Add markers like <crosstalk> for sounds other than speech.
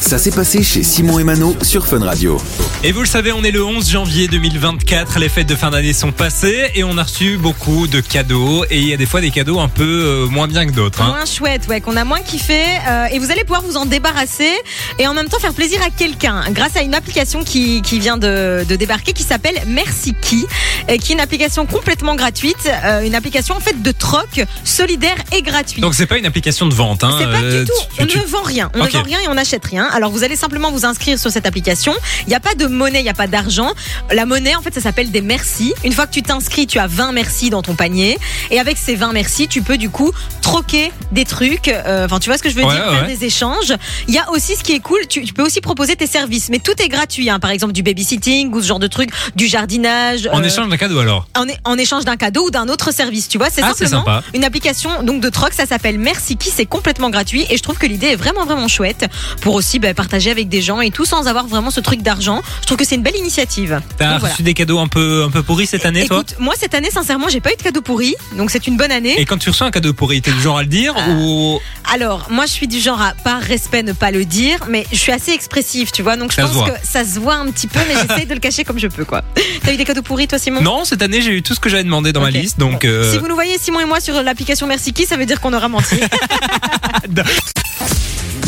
Ça s'est passé chez Simon et Mano sur Fun Radio. Et vous le savez, on est le 11 janvier 2024, les fêtes de fin d'année sont passées et on a reçu beaucoup de cadeaux et il y a des fois des cadeaux un peu euh, moins bien que d'autres. hein. Moins chouette, ouais, qu'on a moins kiffé. euh, et vous allez pouvoir vous en débarrasser et en même temps faire plaisir à quelqu'un grâce à une application qui, qui vient de, de débarquer qui s'appelle Merci Qui, et qui est une application complètement gratuite, euh, une application en fait de troc solidaire et gratuit. Donc c'est pas une application de vente. Hein. C'est pas du tout. tu- On tu- ne vend rien. On ne vend rien et on n'achète rien. Alors vous allez simplement vous inscrire sur cette application. Il n'y a pas de monnaie, il n'y a pas d'argent. La monnaie, en fait, ça s'appelle des merci. Une fois que tu t'inscris, tu as 20 merci dans ton panier. Et avec ces 20 merci, tu peux du coup troquer des trucs. Euh, Enfin, tu vois ce que je veux Ouais, dire? ouais, Faire des échanges. Il y a aussi ce qui est cool. Tu, tu peux aussi proposer tes services, mais tout est gratuit. hein. Par exemple, du babysitting ou ce genre de truc, du jardinage. En euh, échange d'un cadeau alors? en, en échange d'un cadeau ou d'un autre service, tu vois, c'est Ah, simplement sympa. une application donc de troc, ça s'appelle Merci qui, c'est complètement gratuit et je trouve que l'idée est vraiment vraiment chouette pour aussi bah, partager avec des gens et tout sans avoir vraiment ce truc d'argent. Je trouve que c'est une belle initiative. T'as voilà. reçu des cadeaux un peu, un peu pourris cette année toi Écoute, moi cette année sincèrement, j'ai pas eu de cadeau pourri, donc c'est une bonne année. Et quand tu reçois un cadeau pourri, t'es du genre à le dire Euh, ou Alors, moi je suis du genre à par respect ne pas le dire, mais je suis assez expressive, tu vois, donc je Ça pense que ça se voit un petit peu, mais j'essaie de le cacher comme je peux quoi. <laughs> T'as eu des cadeaux pourris toi Simon? Non, cette année j'ai eu tout ce que j'avais demandé dans ma liste, donc euh, Si vous nous voyez Simon et moi sur l'application Merci qui, ça veut dire qu'on aura menti. <laughs> <laughs>